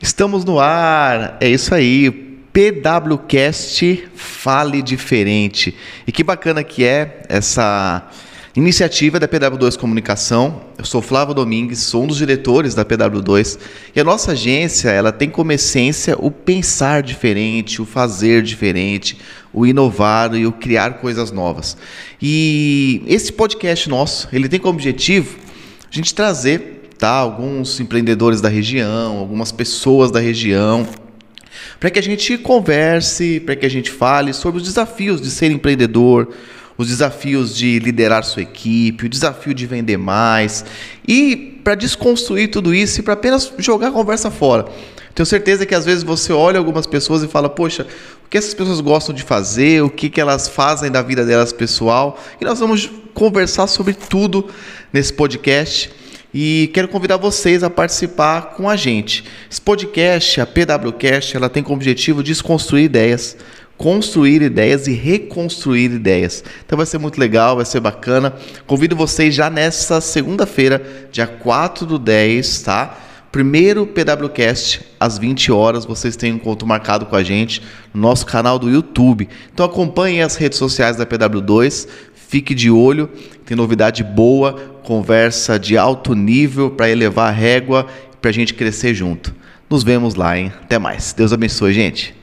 Estamos no ar, é isso aí. PWCast Fale Diferente. E que bacana que é essa iniciativa da PW2 Comunicação. Eu sou Flávio Domingues, sou um dos diretores da PW2 e a nossa agência ela tem como essência o pensar diferente, o fazer diferente, o inovar e o criar coisas novas. E esse podcast nosso ele tem como objetivo a gente trazer alguns empreendedores da região, algumas pessoas da região, para que a gente converse, para que a gente fale sobre os desafios de ser empreendedor, os desafios de liderar sua equipe, o desafio de vender mais e para desconstruir tudo isso e para apenas jogar a conversa fora. Tenho certeza que às vezes você olha algumas pessoas e fala: Poxa, o que essas pessoas gostam de fazer, o que, que elas fazem da vida delas pessoal. E nós vamos conversar sobre tudo nesse podcast e quero convidar vocês a participar com a gente. Esse podcast, a PWCast, ela tem como objetivo desconstruir ideias, construir ideias e reconstruir ideias. Então vai ser muito legal, vai ser bacana. Convido vocês já nessa segunda-feira, dia 4 do 10, tá? Primeiro PWCast, às 20 horas, vocês têm um encontro marcado com a gente no nosso canal do YouTube. Então acompanhem as redes sociais da PW2, fique de olho, tem novidade boa, conversa de alto nível para elevar a régua para a gente crescer junto. Nos vemos lá, hein? Até mais. Deus abençoe, gente.